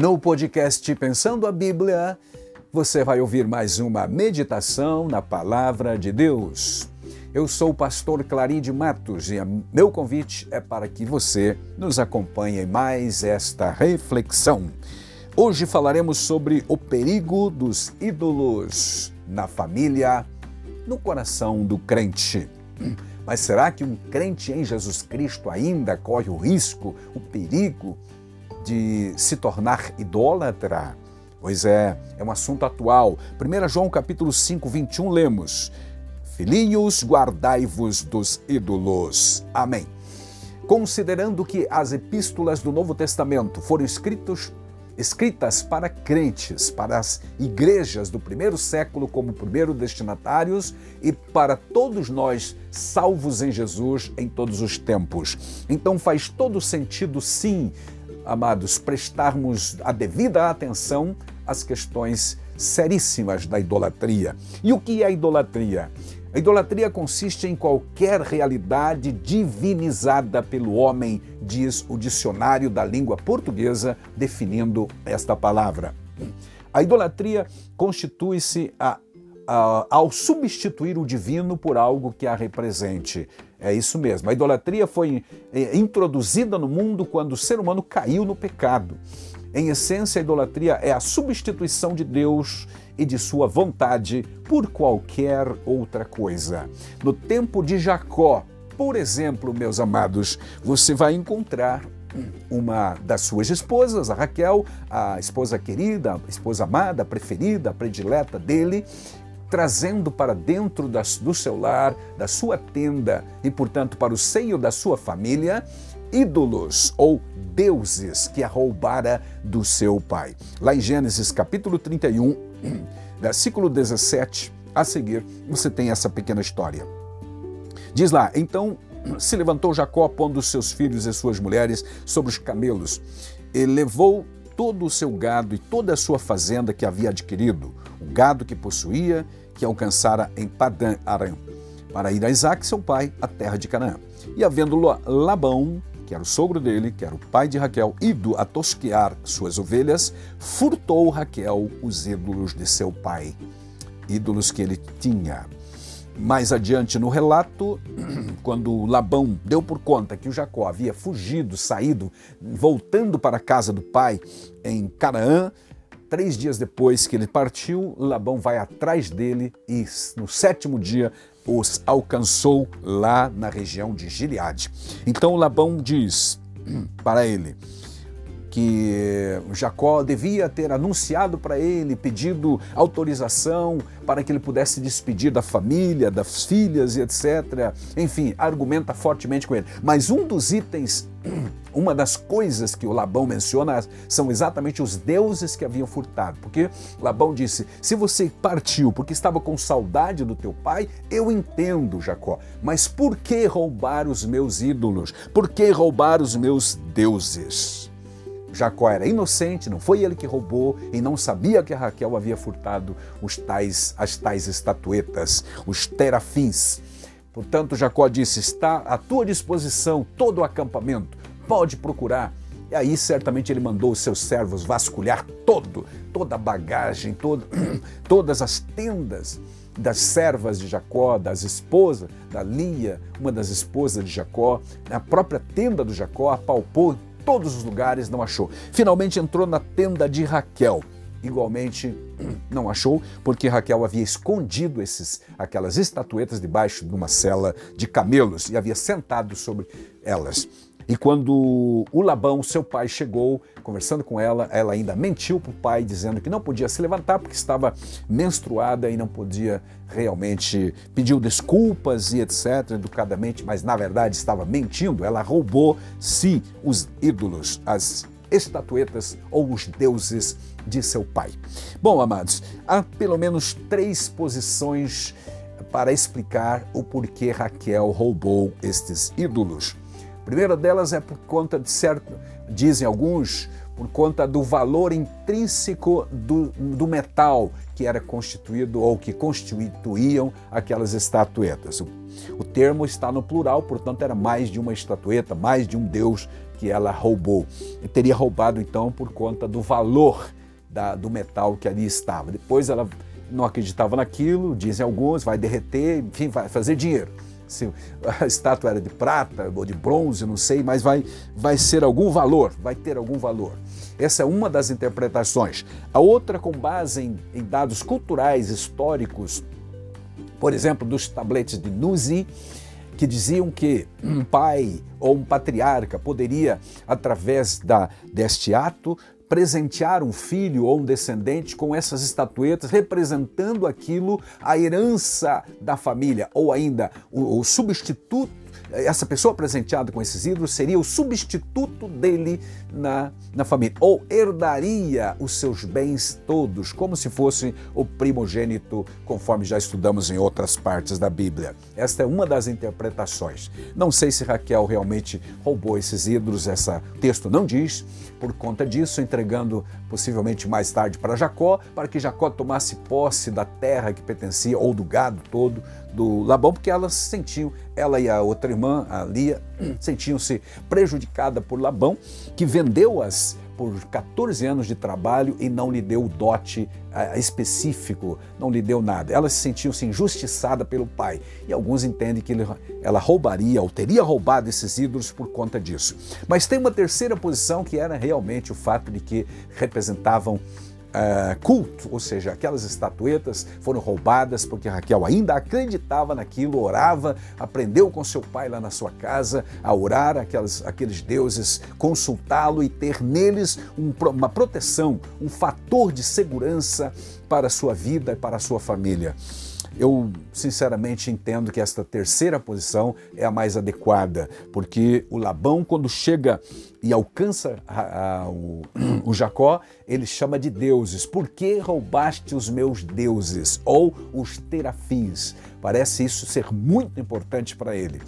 No podcast Pensando a Bíblia, você vai ouvir mais uma meditação na Palavra de Deus. Eu sou o pastor Claride Matos e meu convite é para que você nos acompanhe mais esta reflexão. Hoje falaremos sobre o perigo dos ídolos na família, no coração do crente. Mas será que um crente em Jesus Cristo ainda corre o risco, o perigo de se tornar idólatra? Pois é, é um assunto atual. 1 João capítulo 5, 21, lemos: Filhinhos, guardai-vos dos ídolos. Amém. Considerando que as epístolas do Novo Testamento foram escritos escritas para crentes, para as igrejas do primeiro século como primeiro destinatários e para todos nós salvos em Jesus em todos os tempos. Então faz todo sentido, sim, amados, prestarmos a devida atenção às questões seríssimas da idolatria. E o que é idolatria? A idolatria consiste em qualquer realidade divinizada pelo homem, diz o dicionário da língua portuguesa, definindo esta palavra. A idolatria constitui-se ao substituir o divino por algo que a represente. É isso mesmo. A idolatria foi é, introduzida no mundo quando o ser humano caiu no pecado. Em essência, a idolatria é a substituição de Deus e de sua vontade por qualquer outra coisa. No tempo de Jacó, por exemplo, meus amados, você vai encontrar uma das suas esposas, a Raquel, a esposa querida, a esposa amada, preferida, predileta dele, trazendo para dentro das, do seu lar, da sua tenda e, portanto, para o seio da sua família, ídolos ou deuses que a roubara do seu pai. Lá em Gênesis capítulo 31, versículo 17, a seguir, você tem essa pequena história. Diz lá: Então se levantou Jacó, pondo seus filhos e suas mulheres sobre os camelos, e levou todo o seu gado e toda a sua fazenda que havia adquirido, gado que possuía, que alcançara em Padã Aram, para ir a Isaac, seu pai, à terra de Canaã. E havendo Labão, que era o sogro dele, que era o pai de Raquel, ido a tosquear suas ovelhas, furtou Raquel os ídolos de seu pai, ídolos que ele tinha. Mais adiante no relato, quando Labão deu por conta que o Jacó havia fugido, saído, voltando para a casa do pai em Canaã, três dias depois que ele partiu, Labão vai atrás dele e no sétimo dia os alcançou lá na região de Gileade. Então Labão diz para ele que Jacó devia ter anunciado para ele, pedido autorização para que ele pudesse despedir da família, das filhas e etc. Enfim, argumenta fortemente com ele. Mas um dos itens, uma das coisas que o Labão menciona são exatamente os deuses que haviam furtado. Porque Labão disse: se você partiu porque estava com saudade do teu pai, eu entendo, Jacó. Mas por que roubar os meus ídolos? Por que roubar os meus deuses? Jacó era inocente, não foi ele que roubou e não sabia que Raquel havia furtado os tais, as tais estatuetas, os terafins. Portanto, Jacó disse: Está à tua disposição todo o acampamento, pode procurar. E aí, certamente, ele mandou os seus servos vasculhar todo, toda a bagagem, todo, todas as tendas das servas de Jacó, das esposas, da Lia, uma das esposas de Jacó, a própria tenda do Jacó, apalpou todos os lugares, não achou. Finalmente entrou na tenda de Raquel. Igualmente não achou, porque Raquel havia escondido esses, aquelas estatuetas debaixo de uma cela de camelos e havia sentado sobre elas. E quando o Labão, seu pai, chegou, conversando com ela, ela ainda mentiu para o pai, dizendo que não podia se levantar porque estava menstruada e não podia realmente. pediu desculpas e etc., educadamente, mas na verdade estava mentindo. Ela roubou, sim, os ídolos, as estatuetas ou os deuses de seu pai. Bom, amados, há pelo menos três posições para explicar o porquê Raquel roubou estes ídolos primeira delas é por conta de certo, dizem alguns, por conta do valor intrínseco do, do metal que era constituído ou que constituíam aquelas estatuetas. O, termo está no plural, portanto, era mais de uma estatueta, mais de um deus que ela roubou. E teria roubado então por conta do valor da, do metal que ali estava. Depois ela não acreditava naquilo, dizem alguns, vai derreter, enfim, vai fazer dinheiro. Se a estátua era de prata ou de bronze, não sei, mas vai, vai ser algum valor, vai ter algum valor. Essa é uma das interpretações. A outra, com base em, em dados culturais, históricos, por exemplo, dos tabletes de Nuzi, que diziam que um pai ou um patriarca poderia, através da, deste ato, presentear um filho ou um descendente com essas estatuetas, representando aquilo, a herança da família, ou ainda o, o substituto essa pessoa presenteada com esses ídolos seria o substituto dele na, na família, ou herdaria os seus bens todos, como se fosse o primogênito, conforme já estudamos em outras partes da Bíblia. Esta é uma das interpretações. Não sei se Raquel realmente roubou esses ídolos, esse texto não diz, por conta disso, entregando possivelmente mais tarde para Jacó, para que Jacó tomasse posse da terra que pertencia, ou do gado todo, do Labão, porque elas se sentiam, ela e a outra irmã, a Lia, sentiam-se prejudicadas por Labão, que vendeu-as por 14 anos de trabalho e não lhe deu dote uh, específico, não lhe deu nada. Elas se sentiam-se injustiçadas pelo pai e alguns entendem que ela roubaria ou teria roubado esses ídolos por conta disso. Mas tem uma terceira posição que era realmente o fato de que representavam uh, culto, ou seja, aquelas estatuetas foram roubadas porque Raquel ainda acreditava naquilo, orava, aprendeu com seu pai lá na sua casa a orar aquelas, aqueles deuses, consultá-lo e ter neles um, uma proteção, um fator de segurança para a sua vida e para a sua família. Eu sinceramente entendo que esta terceira posição é a mais adequada, porque o Labão, quando chega e alcança a, a, o, o Jacó, ele chama de deuses. Por que roubaste os meus deuses? Ou os terafins. Parece isso ser muito importante para ele.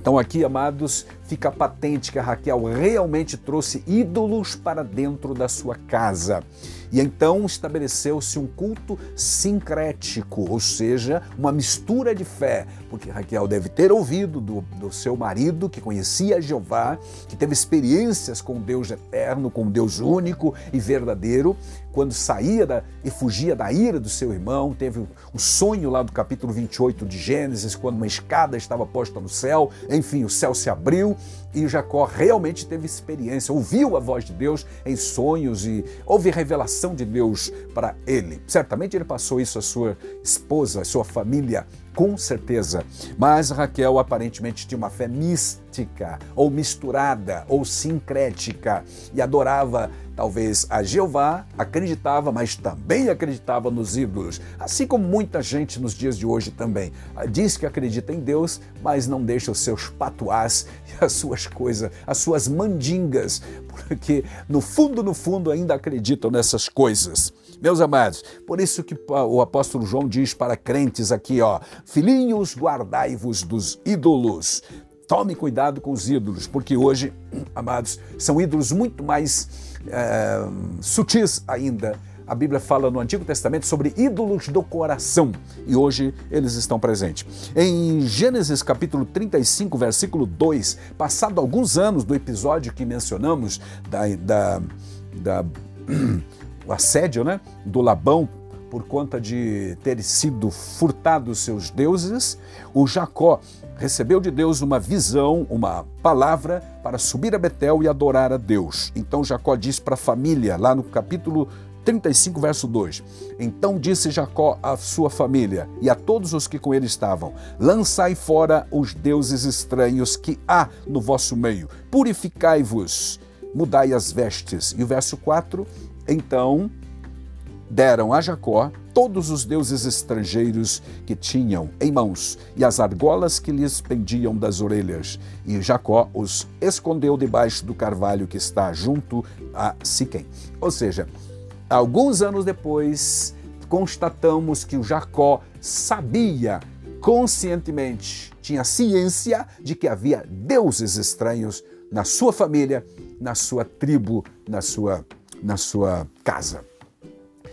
Então, aqui, amados, fica patente que a Raquel realmente trouxe ídolos para dentro da sua casa. E então estabeleceu-se um culto sincrético, ou seja, uma mistura de fé, porque Raquel deve ter ouvido do, do seu marido, que conhecia Jeová, que teve experiências com Deus eterno, com Deus único e verdadeiro, quando saía da, e fugia da ira do seu irmão, teve um sonho lá do capítulo 28 de Gênesis, quando uma escada estava posta no céu, enfim, o céu se abriu e Jacó realmente teve experiência, ouviu a voz de Deus em sonhos e houve revelação de Deus para ele. Certamente ele passou isso à sua esposa, à sua família, com certeza. Mas Raquel aparentemente tinha uma fé mística, ou misturada, ou sincrética, e adorava talvez a Jeová, acreditava, mas também acreditava nos ídolos, assim como muita gente nos dias de hoje também. Diz que acredita em Deus, mas não deixa os seus patuás e as suas coisas, as suas mandingas, porque no fundo, no fundo ainda acreditam nessas coisas. Meus amados, por isso que o apóstolo João diz para crentes aqui, ó, filhinhos, guardai-vos dos ídolos. Tome cuidado com os ídolos, porque hoje, amados, são ídolos muito mais é, sutis ainda. A Bíblia fala no Antigo Testamento sobre ídolos do coração e hoje eles estão presentes. Em Gênesis capítulo 35, versículo 2, passado alguns anos do episódio que mencionamos da, da, da assédio né, do Labão por conta de ter sido furtado seus deuses, o Jacó recebeu de Deus uma visão, uma palavra para subir a Betel e adorar a Deus. Então Jacó diz para a família, lá no capítulo 35, verso 2: Então disse Jacó à sua família e a todos os que com ele estavam: Lançai fora os deuses estranhos que há no vosso meio, purificai-vos, mudai as vestes. E o verso 4: Então deram a Jacó todos os deuses estrangeiros que tinham em mãos e as argolas que lhes pendiam das orelhas. E Jacó os escondeu debaixo do carvalho que está junto a Siquém. Ou seja, alguns anos depois, constatamos que o Jacó sabia conscientemente, tinha ciência de que havia deuses estranhos na sua família, na sua tribo, na sua na sua casa.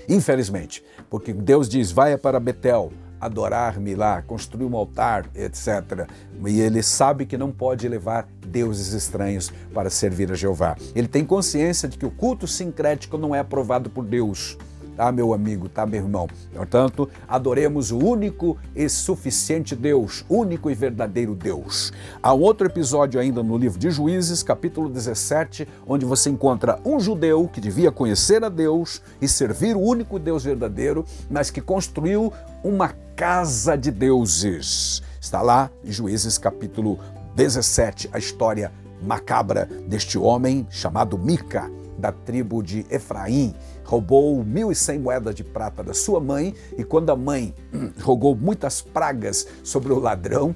Infelizmente, porque Deus diz: vai para Betel, adorar-me lá, construir um altar, etc. E ele sabe que não pode levar deuses estranhos para servir a Jeová. Ele tem consciência de que o culto sincrético não é aprovado por Deus tá, meu amigo, tá, meu irmão? Portanto, adoremos o único e suficiente Deus, único e verdadeiro Deus. Há outro episódio ainda no livro de Juízes, capítulo 17, onde você encontra um judeu que devia conhecer a Deus e servir o único Deus verdadeiro, mas que construiu uma casa de deuses. Está lá em Juízes, capítulo 17, a história macabra deste homem chamado Mica, da tribo de Efraim roubou 1.100 moedas de prata da sua mãe e quando a mãe rogou muitas pragas sobre o ladrão,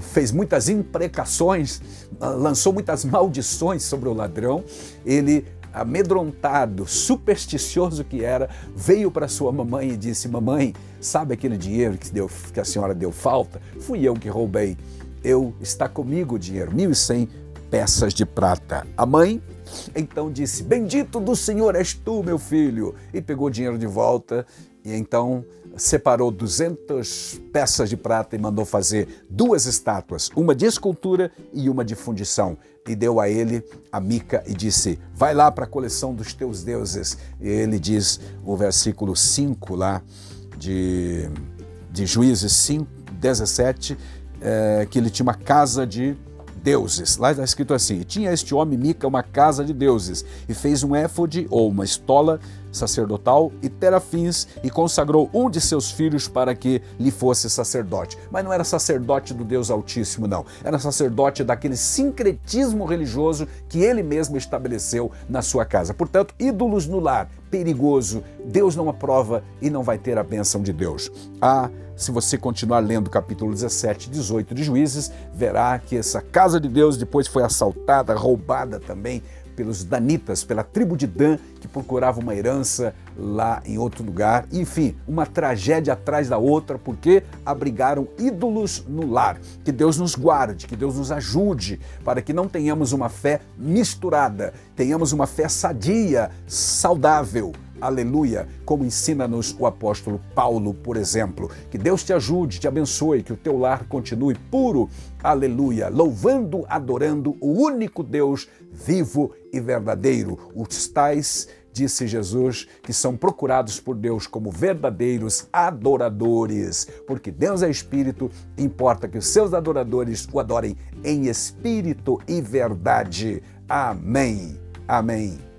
fez muitas imprecações, lançou muitas maldições sobre o ladrão, ele amedrontado, supersticioso que era, veio para sua mamãe e disse: Mamãe, sabe aquele dinheiro que, deu, que a senhora deu falta? Fui eu que roubei. Eu está comigo o dinheiro, 1.100 peças de prata. A mãe então disse: Bendito do Senhor és tu, meu filho. E pegou o dinheiro de volta e então separou 200 peças de prata e mandou fazer duas estátuas, uma de escultura e uma de fundição. E deu a ele a mica e disse: Vai lá para a coleção dos teus deuses. E ele diz o versículo 5 lá de, de Juízes 5, 17, é, que ele tinha uma casa de deuses. Lá está escrito assim: tinha este homem Mica uma casa de deuses, e fez um éfode ou uma estola sacerdotal e terafins, e consagrou um de seus filhos para que lhe fosse sacerdote. Mas não era sacerdote do Deus Altíssimo, não. Era sacerdote daquele sincretismo religioso que ele mesmo estabeleceu na sua casa. Portanto, ídolos no lar, perigoso, Deus não aprova e não vai ter a bênção de Deus. Ah, se você continuar lendo o capítulo 17 e 18 de Juízes, verá que essa casa de Deus depois foi assaltada, roubada também pelos danitas, pela tribo de Dan, que procurava uma herança lá em outro lugar. Enfim, uma tragédia atrás da outra, porque abrigaram ídolos no lar. Que Deus nos guarde, que Deus nos ajude, para que não tenhamos uma fé misturada, tenhamos uma fé sadia, saudável, aleluia, como ensina-nos o apóstolo Paulo, por exemplo. Que Deus te ajude, te abençoe, que o teu lar continue puro, aleluia, louvando, adorando o único Deus vivo e verdadeiro. Os tais disse Jesus, que são procurados por Deus como verdadeiros adoradores, porque Deus é espírito, importa que os seus adoradores o adorem em espírito e verdade. Amém. Amém.